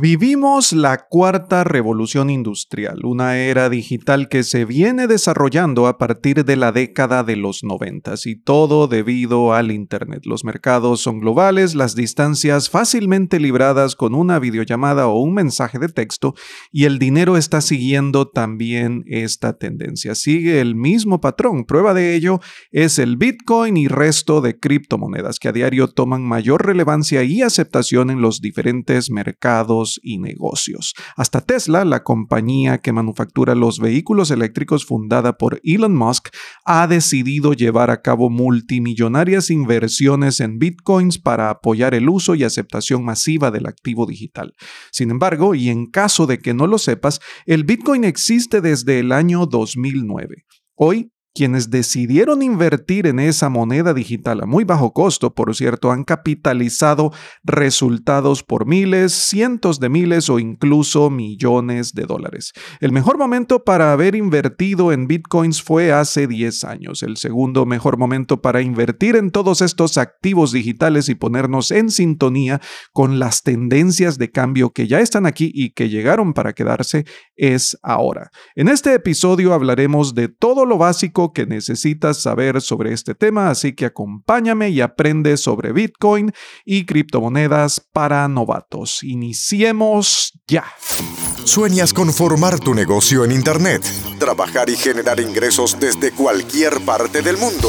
Vivimos la cuarta revolución industrial, una era digital que se viene desarrollando a partir de la década de los noventas y todo debido al Internet. Los mercados son globales, las distancias fácilmente libradas con una videollamada o un mensaje de texto y el dinero está siguiendo también esta tendencia. Sigue el mismo patrón. Prueba de ello es el Bitcoin y resto de criptomonedas que a diario toman mayor relevancia y aceptación en los diferentes mercados y negocios. Hasta Tesla, la compañía que manufactura los vehículos eléctricos fundada por Elon Musk, ha decidido llevar a cabo multimillonarias inversiones en bitcoins para apoyar el uso y aceptación masiva del activo digital. Sin embargo, y en caso de que no lo sepas, el bitcoin existe desde el año 2009. Hoy quienes decidieron invertir en esa moneda digital a muy bajo costo, por cierto, han capitalizado resultados por miles, cientos de miles o incluso millones de dólares. El mejor momento para haber invertido en bitcoins fue hace 10 años. El segundo mejor momento para invertir en todos estos activos digitales y ponernos en sintonía con las tendencias de cambio que ya están aquí y que llegaron para quedarse es ahora. En este episodio hablaremos de todo lo básico que necesitas saber sobre este tema, así que acompáñame y aprende sobre Bitcoin y criptomonedas para novatos. Iniciemos ya. ¿Sueñas con formar tu negocio en Internet? Trabajar y generar ingresos desde cualquier parte del mundo.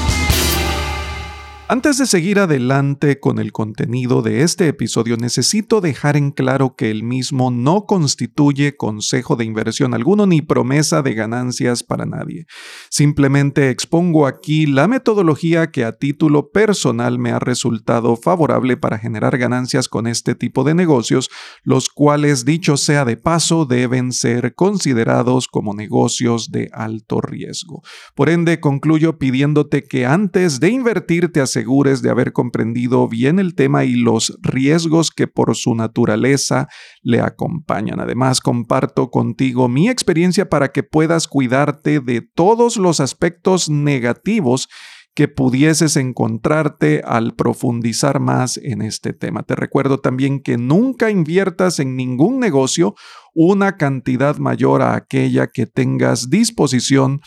Antes de seguir adelante con el contenido de este episodio, necesito dejar en claro que el mismo no constituye consejo de inversión alguno ni promesa de ganancias para nadie. Simplemente expongo aquí la metodología que a título personal me ha resultado favorable para generar ganancias con este tipo de negocios, los cuales, dicho sea de paso, deben ser considerados como negocios de alto riesgo. Por ende, concluyo pidiéndote que antes de invertir te asegures de haber comprendido bien el tema y los riesgos que por su naturaleza le acompañan. Además, comparto contigo mi experiencia para que puedas cuidarte de todos los aspectos negativos que pudieses encontrarte al profundizar más en este tema. Te recuerdo también que nunca inviertas en ningún negocio una cantidad mayor a aquella que tengas disposición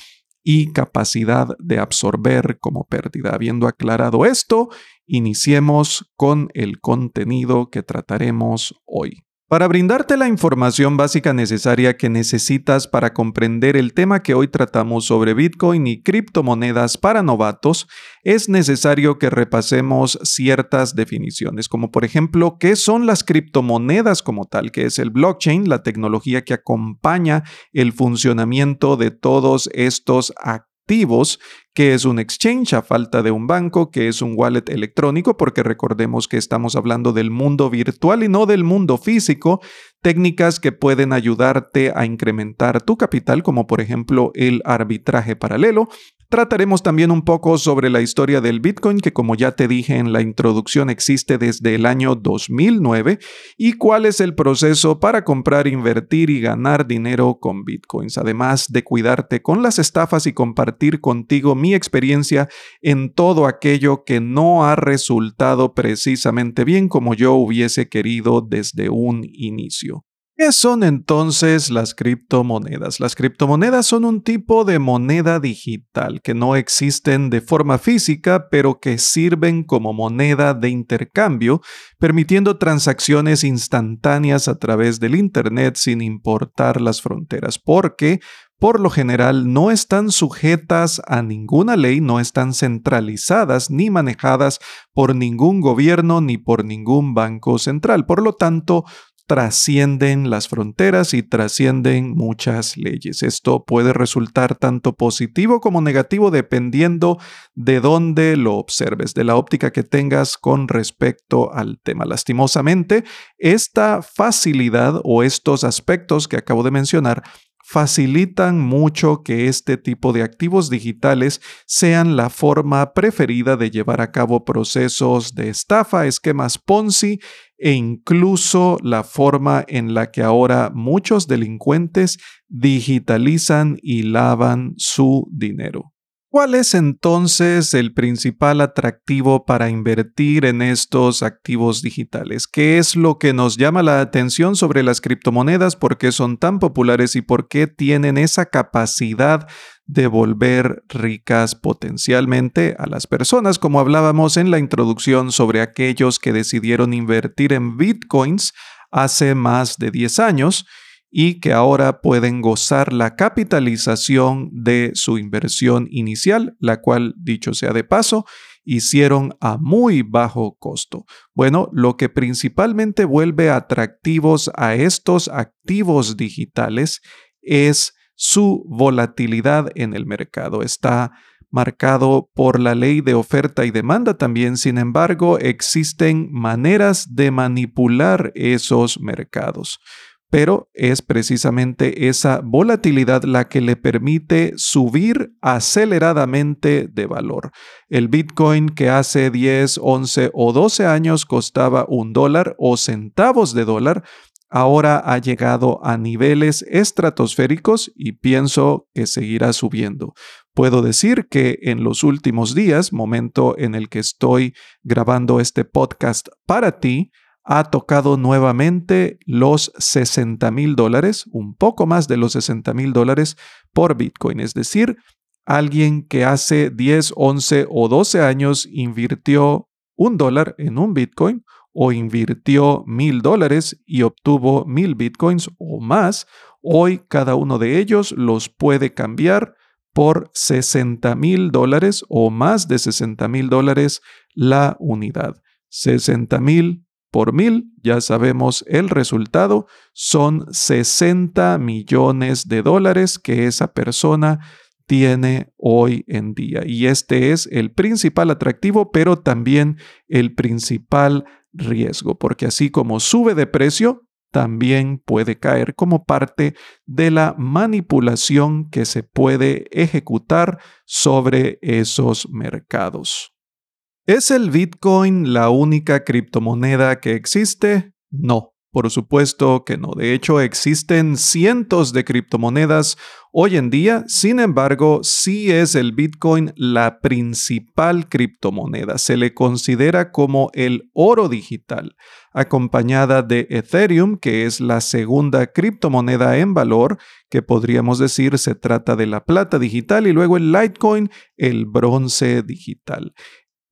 y capacidad de absorber como pérdida. Habiendo aclarado esto, iniciemos con el contenido que trataremos hoy. Para brindarte la información básica necesaria que necesitas para comprender el tema que hoy tratamos sobre Bitcoin y criptomonedas para novatos, es necesario que repasemos ciertas definiciones, como por ejemplo, ¿qué son las criptomonedas como tal? ¿Qué es el blockchain? La tecnología que acompaña el funcionamiento de todos estos activos que es un exchange a falta de un banco, que es un wallet electrónico, porque recordemos que estamos hablando del mundo virtual y no del mundo físico, técnicas que pueden ayudarte a incrementar tu capital, como por ejemplo el arbitraje paralelo, Trataremos también un poco sobre la historia del Bitcoin, que como ya te dije en la introducción existe desde el año 2009, y cuál es el proceso para comprar, invertir y ganar dinero con Bitcoins, además de cuidarte con las estafas y compartir contigo mi experiencia en todo aquello que no ha resultado precisamente bien como yo hubiese querido desde un inicio. ¿Qué son entonces las criptomonedas? Las criptomonedas son un tipo de moneda digital que no existen de forma física, pero que sirven como moneda de intercambio, permitiendo transacciones instantáneas a través del Internet sin importar las fronteras, porque por lo general no están sujetas a ninguna ley, no están centralizadas ni manejadas por ningún gobierno ni por ningún banco central. Por lo tanto, trascienden las fronteras y trascienden muchas leyes. Esto puede resultar tanto positivo como negativo dependiendo de dónde lo observes, de la óptica que tengas con respecto al tema. Lastimosamente, esta facilidad o estos aspectos que acabo de mencionar facilitan mucho que este tipo de activos digitales sean la forma preferida de llevar a cabo procesos de estafa, esquemas Ponzi e incluso la forma en la que ahora muchos delincuentes digitalizan y lavan su dinero. ¿Cuál es entonces el principal atractivo para invertir en estos activos digitales? ¿Qué es lo que nos llama la atención sobre las criptomonedas? ¿Por qué son tan populares y por qué tienen esa capacidad de volver ricas potencialmente a las personas? Como hablábamos en la introducción sobre aquellos que decidieron invertir en bitcoins hace más de 10 años y que ahora pueden gozar la capitalización de su inversión inicial, la cual, dicho sea de paso, hicieron a muy bajo costo. Bueno, lo que principalmente vuelve atractivos a estos activos digitales es su volatilidad en el mercado. Está marcado por la ley de oferta y demanda también, sin embargo, existen maneras de manipular esos mercados pero es precisamente esa volatilidad la que le permite subir aceleradamente de valor. El Bitcoin que hace 10, 11 o 12 años costaba un dólar o centavos de dólar, ahora ha llegado a niveles estratosféricos y pienso que seguirá subiendo. Puedo decir que en los últimos días, momento en el que estoy grabando este podcast para ti, ha tocado nuevamente los 60 mil dólares, un poco más de los 60 mil dólares por Bitcoin. Es decir, alguien que hace 10, 11 o 12 años invirtió un dólar en un Bitcoin o invirtió mil dólares y obtuvo mil Bitcoins o más, hoy cada uno de ellos los puede cambiar por 60 mil dólares o más de 60 mil dólares la unidad. 60 mil por mil, ya sabemos el resultado, son 60 millones de dólares que esa persona tiene hoy en día. Y este es el principal atractivo, pero también el principal riesgo, porque así como sube de precio, también puede caer como parte de la manipulación que se puede ejecutar sobre esos mercados. ¿Es el Bitcoin la única criptomoneda que existe? No, por supuesto que no. De hecho, existen cientos de criptomonedas hoy en día. Sin embargo, sí es el Bitcoin la principal criptomoneda. Se le considera como el oro digital, acompañada de Ethereum, que es la segunda criptomoneda en valor, que podríamos decir se trata de la plata digital, y luego el Litecoin, el bronce digital.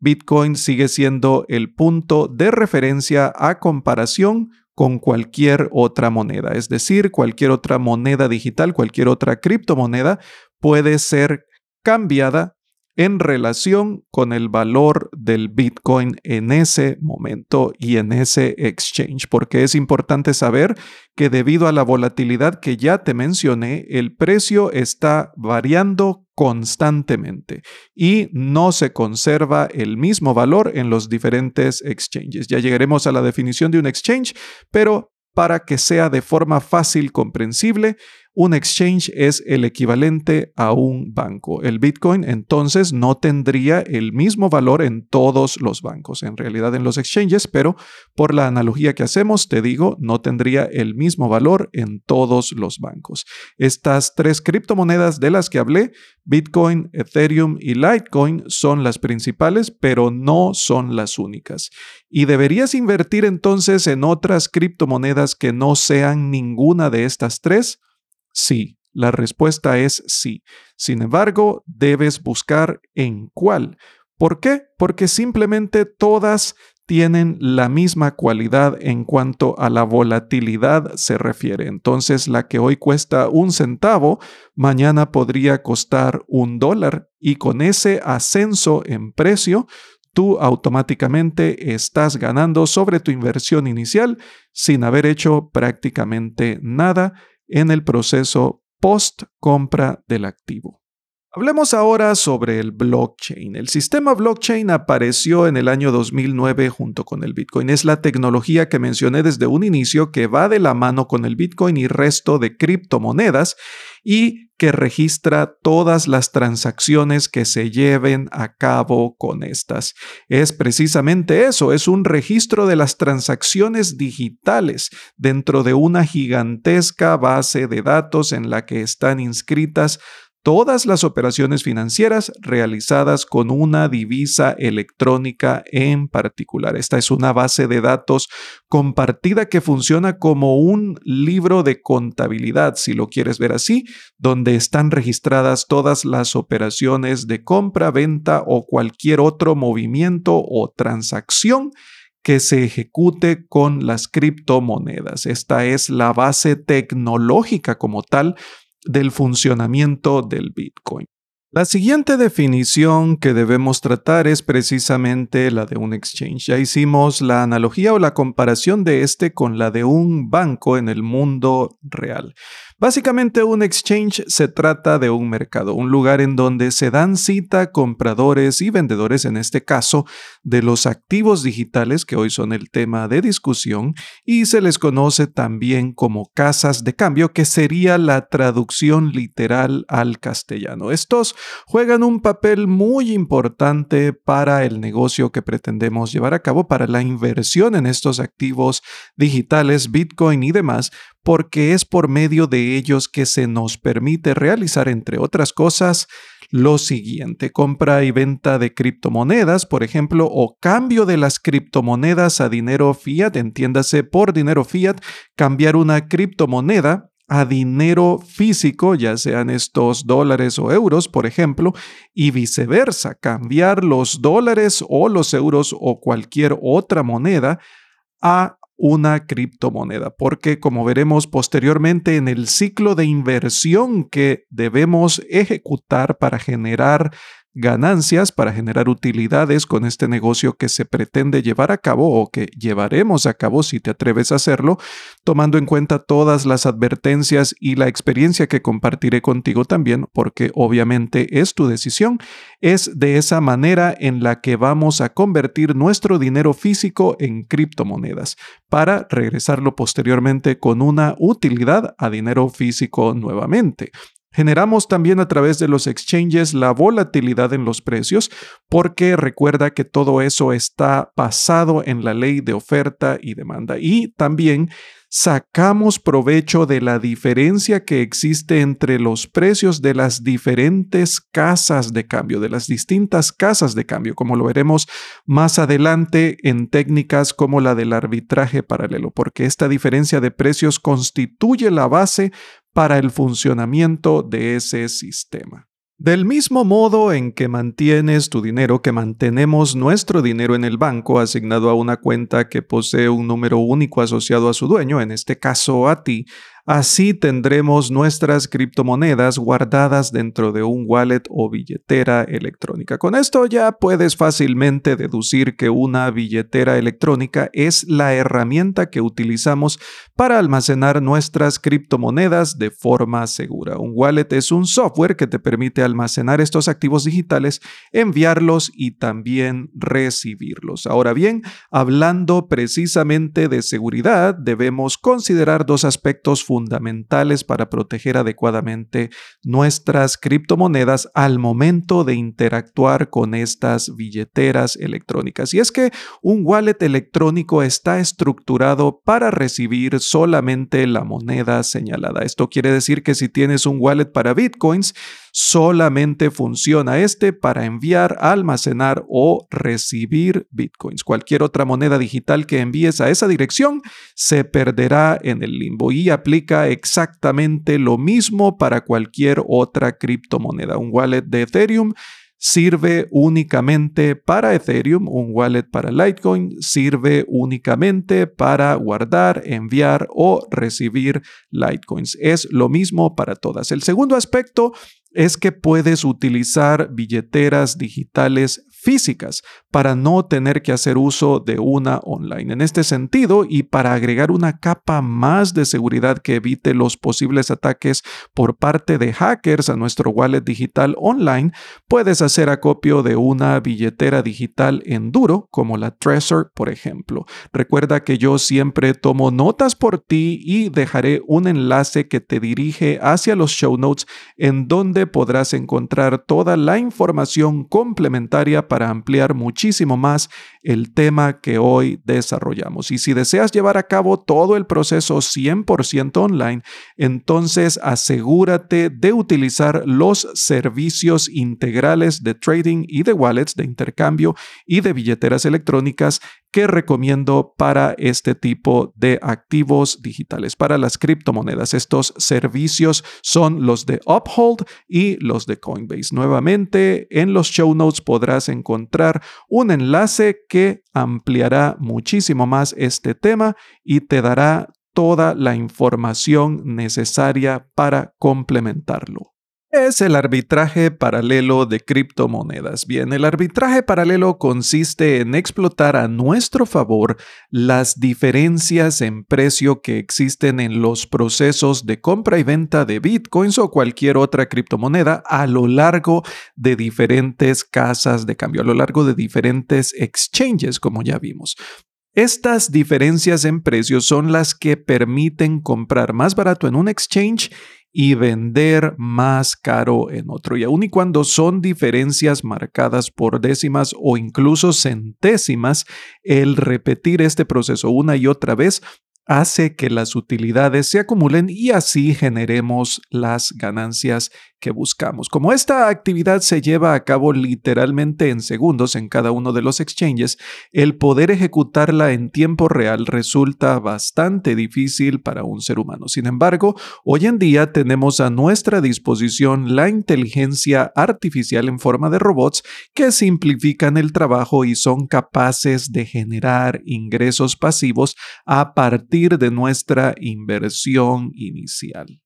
Bitcoin sigue siendo el punto de referencia a comparación con cualquier otra moneda. Es decir, cualquier otra moneda digital, cualquier otra criptomoneda puede ser cambiada en relación con el valor del Bitcoin en ese momento y en ese exchange, porque es importante saber que debido a la volatilidad que ya te mencioné, el precio está variando constantemente y no se conserva el mismo valor en los diferentes exchanges. Ya llegaremos a la definición de un exchange, pero para que sea de forma fácil comprensible, un exchange es el equivalente a un banco. El Bitcoin entonces no tendría el mismo valor en todos los bancos, en realidad en los exchanges, pero por la analogía que hacemos, te digo, no tendría el mismo valor en todos los bancos. Estas tres criptomonedas de las que hablé, Bitcoin, Ethereum y Litecoin, son las principales, pero no son las únicas. ¿Y deberías invertir entonces en otras criptomonedas que no sean ninguna de estas tres? Sí, la respuesta es sí. Sin embargo, debes buscar en cuál. ¿Por qué? Porque simplemente todas tienen la misma cualidad en cuanto a la volatilidad se refiere. Entonces, la que hoy cuesta un centavo, mañana podría costar un dólar y con ese ascenso en precio, tú automáticamente estás ganando sobre tu inversión inicial sin haber hecho prácticamente nada en el proceso post compra del activo. Hablemos ahora sobre el blockchain. El sistema blockchain apareció en el año 2009 junto con el Bitcoin. Es la tecnología que mencioné desde un inicio que va de la mano con el Bitcoin y resto de criptomonedas y que registra todas las transacciones que se lleven a cabo con estas. Es precisamente eso, es un registro de las transacciones digitales dentro de una gigantesca base de datos en la que están inscritas todas las operaciones financieras realizadas con una divisa electrónica en particular. Esta es una base de datos compartida que funciona como un libro de contabilidad, si lo quieres ver así, donde están registradas todas las operaciones de compra, venta o cualquier otro movimiento o transacción que se ejecute con las criptomonedas. Esta es la base tecnológica como tal del funcionamiento del Bitcoin. La siguiente definición que debemos tratar es precisamente la de un exchange. Ya hicimos la analogía o la comparación de este con la de un banco en el mundo real. Básicamente un exchange se trata de un mercado, un lugar en donde se dan cita compradores y vendedores, en este caso, de los activos digitales que hoy son el tema de discusión y se les conoce también como casas de cambio, que sería la traducción literal al castellano. Estos juegan un papel muy importante para el negocio que pretendemos llevar a cabo, para la inversión en estos activos digitales, Bitcoin y demás, porque es por medio de ellos que se nos permite realizar, entre otras cosas, lo siguiente, compra y venta de criptomonedas, por ejemplo, o cambio de las criptomonedas a dinero fiat, entiéndase por dinero fiat, cambiar una criptomoneda a dinero físico, ya sean estos dólares o euros, por ejemplo, y viceversa, cambiar los dólares o los euros o cualquier otra moneda a una criptomoneda, porque como veremos posteriormente en el ciclo de inversión que debemos ejecutar para generar ganancias para generar utilidades con este negocio que se pretende llevar a cabo o que llevaremos a cabo si te atreves a hacerlo, tomando en cuenta todas las advertencias y la experiencia que compartiré contigo también, porque obviamente es tu decisión, es de esa manera en la que vamos a convertir nuestro dinero físico en criptomonedas para regresarlo posteriormente con una utilidad a dinero físico nuevamente. Generamos también a través de los exchanges la volatilidad en los precios porque recuerda que todo eso está basado en la ley de oferta y demanda. Y también sacamos provecho de la diferencia que existe entre los precios de las diferentes casas de cambio, de las distintas casas de cambio, como lo veremos más adelante en técnicas como la del arbitraje paralelo, porque esta diferencia de precios constituye la base para el funcionamiento de ese sistema. Del mismo modo en que mantienes tu dinero, que mantenemos nuestro dinero en el banco asignado a una cuenta que posee un número único asociado a su dueño, en este caso a ti, Así tendremos nuestras criptomonedas guardadas dentro de un wallet o billetera electrónica. Con esto ya puedes fácilmente deducir que una billetera electrónica es la herramienta que utilizamos para almacenar nuestras criptomonedas de forma segura. Un wallet es un software que te permite almacenar estos activos digitales, enviarlos y también recibirlos. Ahora bien, hablando precisamente de seguridad, debemos considerar dos aspectos fundamentales para proteger adecuadamente nuestras criptomonedas al momento de interactuar con estas billeteras electrónicas. Y es que un wallet electrónico está estructurado para recibir solamente la moneda señalada. Esto quiere decir que si tienes un wallet para bitcoins, solamente funciona este para enviar, almacenar o recibir bitcoins. Cualquier otra moneda digital que envíes a esa dirección se perderá en el limbo y aplica exactamente lo mismo para cualquier otra criptomoneda. Un wallet de Ethereum sirve únicamente para Ethereum, un wallet para Litecoin sirve únicamente para guardar, enviar o recibir Litecoins. Es lo mismo para todas. El segundo aspecto es que puedes utilizar billeteras digitales físicas para no tener que hacer uso de una online. En este sentido, y para agregar una capa más de seguridad que evite los posibles ataques por parte de hackers a nuestro wallet digital online, puedes hacer acopio de una billetera digital en duro, como la Trezor, por ejemplo. Recuerda que yo siempre tomo notas por ti y dejaré un enlace que te dirige hacia los show notes en donde podrás encontrar toda la información complementaria para ampliar muchísimo más el tema que hoy desarrollamos. Y si deseas llevar a cabo todo el proceso 100% online, entonces asegúrate de utilizar los servicios integrales de trading y de wallets de intercambio y de billeteras electrónicas que recomiendo para este tipo de activos digitales, para las criptomonedas. Estos servicios son los de Uphold y los de Coinbase. Nuevamente, en los show notes podrás encontrar un enlace que ampliará muchísimo más este tema y te dará toda la información necesaria para complementarlo es el arbitraje paralelo de criptomonedas. Bien, el arbitraje paralelo consiste en explotar a nuestro favor las diferencias en precio que existen en los procesos de compra y venta de bitcoins o cualquier otra criptomoneda a lo largo de diferentes casas de cambio, a lo largo de diferentes exchanges, como ya vimos. Estas diferencias en precios son las que permiten comprar más barato en un exchange y vender más caro en otro. Y aun y cuando son diferencias marcadas por décimas o incluso centésimas, el repetir este proceso una y otra vez hace que las utilidades se acumulen y así generemos las ganancias que buscamos. Como esta actividad se lleva a cabo literalmente en segundos en cada uno de los exchanges, el poder ejecutarla en tiempo real resulta bastante difícil para un ser humano. Sin embargo, hoy en día tenemos a nuestra disposición la inteligencia artificial en forma de robots que simplifican el trabajo y son capaces de generar ingresos pasivos a partir de nuestra inversión inicial.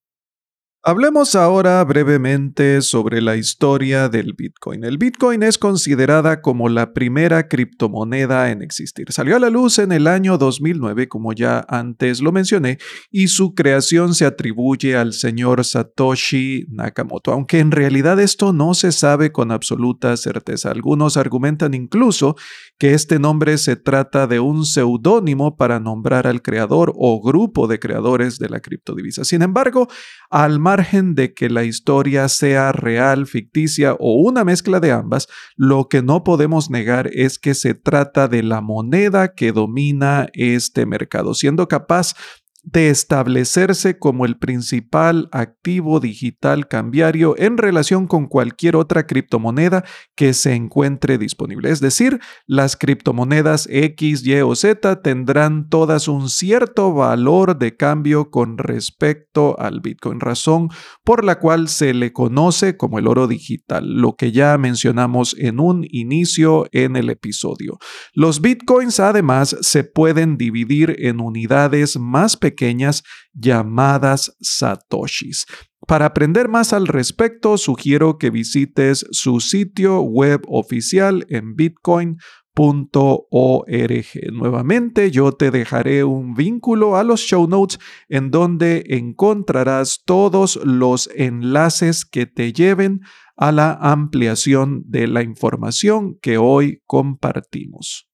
Hablemos ahora brevemente sobre la historia del Bitcoin. El Bitcoin es considerada como la primera criptomoneda en existir. Salió a la luz en el año 2009, como ya antes lo mencioné, y su creación se atribuye al señor Satoshi Nakamoto, aunque en realidad esto no se sabe con absoluta certeza. Algunos argumentan incluso que este nombre se trata de un seudónimo para nombrar al creador o grupo de creadores de la criptodivisa. Sin embargo, al margen de que la historia sea real, ficticia o una mezcla de ambas, lo que no podemos negar es que se trata de la moneda que domina este mercado, siendo capaz de establecerse como el principal activo digital cambiario en relación con cualquier otra criptomoneda que se encuentre disponible. Es decir, las criptomonedas X, Y o Z tendrán todas un cierto valor de cambio con respecto al Bitcoin, razón por la cual se le conoce como el oro digital, lo que ya mencionamos en un inicio en el episodio. Los Bitcoins además se pueden dividir en unidades más pequeñas pequeñas llamadas satoshis. Para aprender más al respecto, sugiero que visites su sitio web oficial en bitcoin.org. Nuevamente, yo te dejaré un vínculo a los show notes en donde encontrarás todos los enlaces que te lleven a la ampliación de la información que hoy compartimos.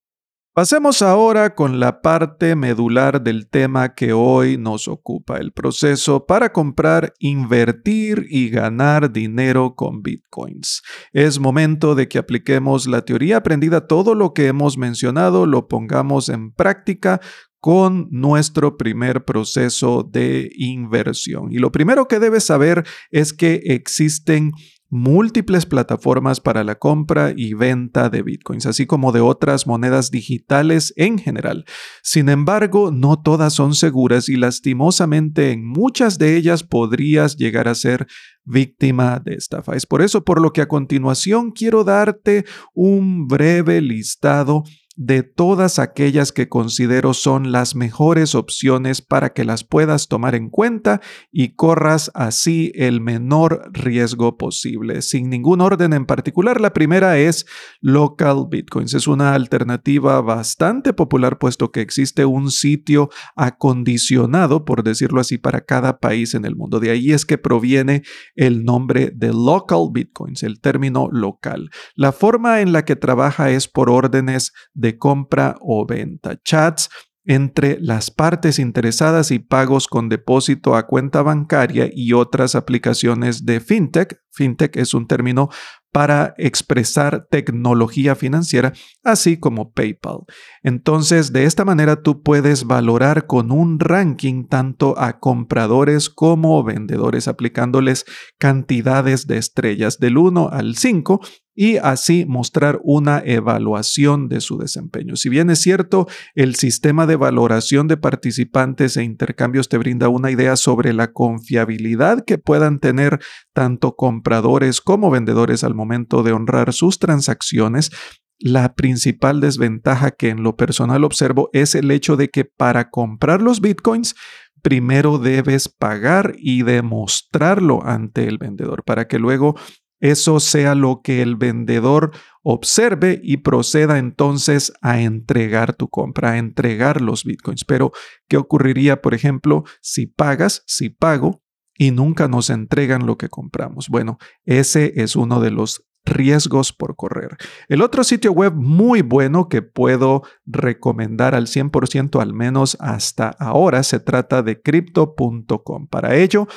Pasemos ahora con la parte medular del tema que hoy nos ocupa, el proceso para comprar, invertir y ganar dinero con bitcoins. Es momento de que apliquemos la teoría aprendida, todo lo que hemos mencionado lo pongamos en práctica con nuestro primer proceso de inversión. Y lo primero que debes saber es que existen múltiples plataformas para la compra y venta de bitcoins, así como de otras monedas digitales en general. Sin embargo, no todas son seguras y lastimosamente en muchas de ellas podrías llegar a ser víctima de estafa. Es por eso por lo que a continuación quiero darte un breve listado de todas aquellas que considero son las mejores opciones para que las puedas tomar en cuenta y corras así el menor riesgo posible. Sin ningún orden en particular, la primera es Local Bitcoins. Es una alternativa bastante popular puesto que existe un sitio acondicionado, por decirlo así, para cada país en el mundo. De ahí es que proviene el nombre de Local Bitcoins, el término local. La forma en la que trabaja es por órdenes de compra o venta. Chats entre las partes interesadas y pagos con depósito a cuenta bancaria y otras aplicaciones de fintech. Fintech es un término para expresar tecnología financiera, así como PayPal. Entonces, de esta manera tú puedes valorar con un ranking tanto a compradores como vendedores, aplicándoles cantidades de estrellas del 1 al 5 y así mostrar una evaluación de su desempeño. Si bien es cierto, el sistema de valoración de participantes e intercambios te brinda una idea sobre la confiabilidad que puedan tener tanto compradores como vendedores al momento de honrar sus transacciones, la principal desventaja que en lo personal observo es el hecho de que para comprar los bitcoins primero debes pagar y demostrarlo ante el vendedor para que luego eso sea lo que el vendedor observe y proceda entonces a entregar tu compra, a entregar los bitcoins. Pero, ¿qué ocurriría, por ejemplo, si pagas, si pago y nunca nos entregan lo que compramos? Bueno, ese es uno de los riesgos por correr. El otro sitio web muy bueno que puedo recomendar al 100% al menos hasta ahora se trata de crypto.com. Para ello,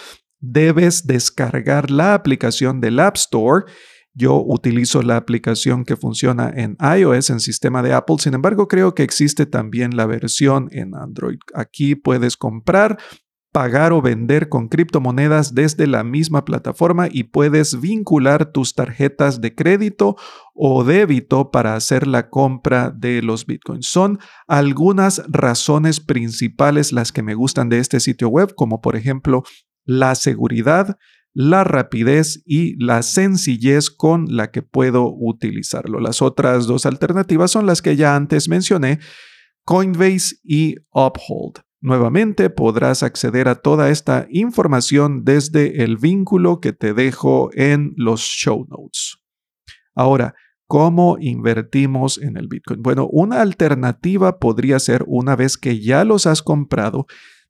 debes descargar la aplicación del App Store. Yo utilizo la aplicación que funciona en iOS, en sistema de Apple. Sin embargo, creo que existe también la versión en Android. Aquí puedes comprar, pagar o vender con criptomonedas desde la misma plataforma y puedes vincular tus tarjetas de crédito o débito para hacer la compra de los bitcoins. Son algunas razones principales las que me gustan de este sitio web, como por ejemplo la seguridad, la rapidez y la sencillez con la que puedo utilizarlo. Las otras dos alternativas son las que ya antes mencioné, Coinbase y Uphold. Nuevamente podrás acceder a toda esta información desde el vínculo que te dejo en los show notes. Ahora, ¿cómo invertimos en el Bitcoin? Bueno, una alternativa podría ser, una vez que ya los has comprado,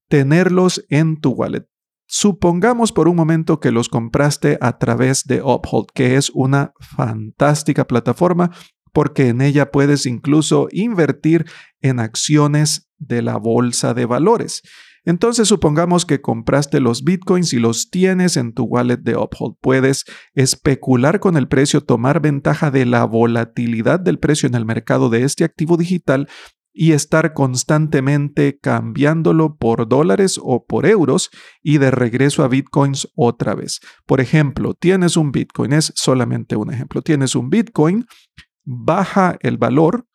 tenerlos en tu wallet. Supongamos por un momento que los compraste a través de Uphold, que es una fantástica plataforma porque en ella puedes incluso invertir en acciones de la bolsa de valores. Entonces supongamos que compraste los bitcoins y los tienes en tu wallet de Uphold. Puedes especular con el precio, tomar ventaja de la volatilidad del precio en el mercado de este activo digital y estar constantemente cambiándolo por dólares o por euros y de regreso a bitcoins otra vez. Por ejemplo, tienes un bitcoin, es solamente un ejemplo, tienes un bitcoin, baja el valor,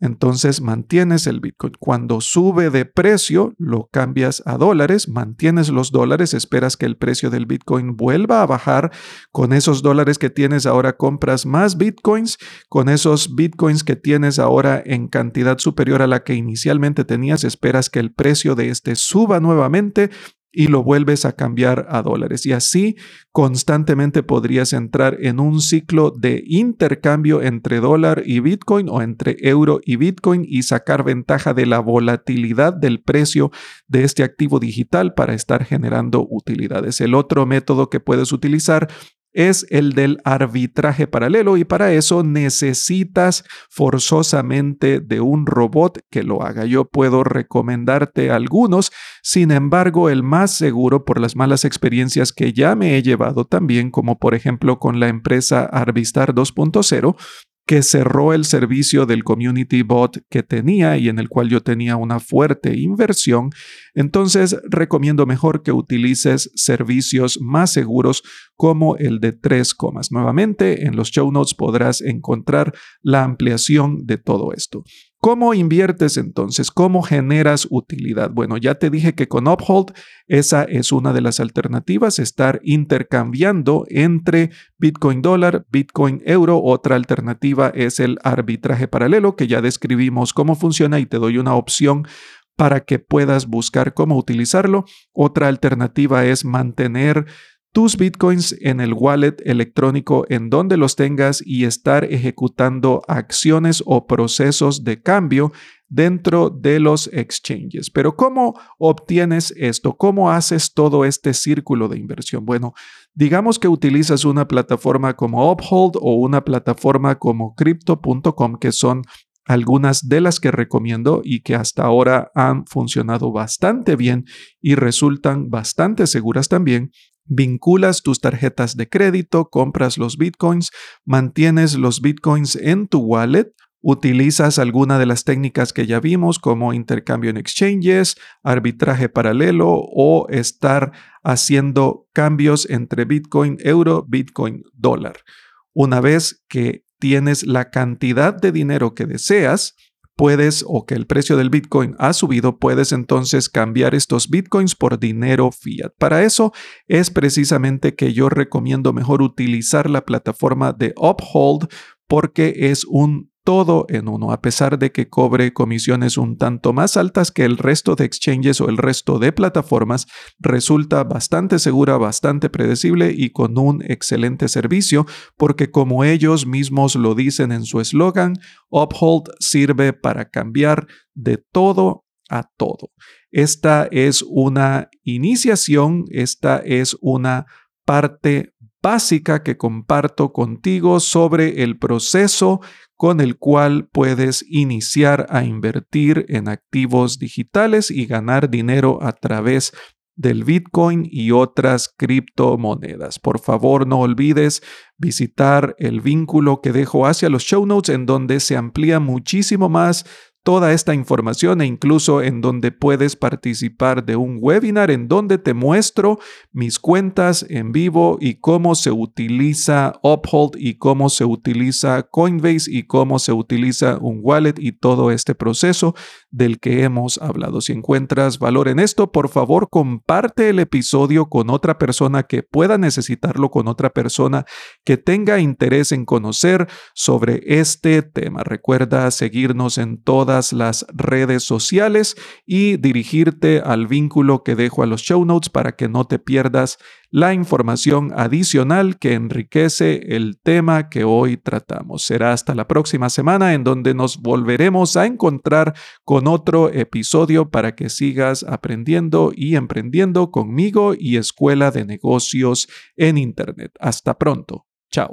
entonces mantienes el Bitcoin. Cuando sube de precio, lo cambias a dólares, mantienes los dólares, esperas que el precio del Bitcoin vuelva a bajar. Con esos dólares que tienes ahora compras más Bitcoins. Con esos Bitcoins que tienes ahora en cantidad superior a la que inicialmente tenías, esperas que el precio de este suba nuevamente y lo vuelves a cambiar a dólares. Y así constantemente podrías entrar en un ciclo de intercambio entre dólar y Bitcoin o entre euro y Bitcoin y sacar ventaja de la volatilidad del precio de este activo digital para estar generando utilidades. El otro método que puedes utilizar es el del arbitraje paralelo y para eso necesitas forzosamente de un robot que lo haga. Yo puedo recomendarte algunos, sin embargo el más seguro por las malas experiencias que ya me he llevado también, como por ejemplo con la empresa Arbistar 2.0, que cerró el servicio del community bot que tenía y en el cual yo tenía una fuerte inversión, entonces recomiendo mejor que utilices servicios más seguros como el de tres comas. Nuevamente, en los show notes podrás encontrar la ampliación de todo esto. ¿Cómo inviertes entonces? ¿Cómo generas utilidad? Bueno, ya te dije que con Uphold esa es una de las alternativas, estar intercambiando entre Bitcoin dólar, Bitcoin euro. Otra alternativa es el arbitraje paralelo, que ya describimos cómo funciona y te doy una opción para que puedas buscar cómo utilizarlo. Otra alternativa es mantener tus bitcoins en el wallet electrónico en donde los tengas y estar ejecutando acciones o procesos de cambio dentro de los exchanges. Pero ¿cómo obtienes esto? ¿Cómo haces todo este círculo de inversión? Bueno, digamos que utilizas una plataforma como Uphold o una plataforma como crypto.com que son algunas de las que recomiendo y que hasta ahora han funcionado bastante bien y resultan bastante seguras también. Vinculas tus tarjetas de crédito, compras los bitcoins, mantienes los bitcoins en tu wallet, utilizas alguna de las técnicas que ya vimos como intercambio en exchanges, arbitraje paralelo o estar haciendo cambios entre bitcoin euro, bitcoin dólar. Una vez que tienes la cantidad de dinero que deseas, puedes o que el precio del Bitcoin ha subido, puedes entonces cambiar estos Bitcoins por dinero fiat. Para eso es precisamente que yo recomiendo mejor utilizar la plataforma de Uphold porque es un todo en uno, a pesar de que cobre comisiones un tanto más altas que el resto de exchanges o el resto de plataformas, resulta bastante segura, bastante predecible y con un excelente servicio, porque como ellos mismos lo dicen en su eslogan, Uphold sirve para cambiar de todo a todo. Esta es una iniciación, esta es una parte básica que comparto contigo sobre el proceso con el cual puedes iniciar a invertir en activos digitales y ganar dinero a través del Bitcoin y otras criptomonedas. Por favor, no olvides visitar el vínculo que dejo hacia los show notes en donde se amplía muchísimo más toda esta información e incluso en donde puedes participar de un webinar en donde te muestro mis cuentas en vivo y cómo se utiliza Uphold y cómo se utiliza Coinbase y cómo se utiliza un wallet y todo este proceso del que hemos hablado. Si encuentras valor en esto, por favor comparte el episodio con otra persona que pueda necesitarlo, con otra persona que tenga interés en conocer sobre este tema. Recuerda seguirnos en las redes sociales y dirigirte al vínculo que dejo a los show notes para que no te pierdas la información adicional que enriquece el tema que hoy tratamos. Será hasta la próxima semana en donde nos volveremos a encontrar con otro episodio para que sigas aprendiendo y emprendiendo conmigo y Escuela de Negocios en Internet. Hasta pronto. Chao.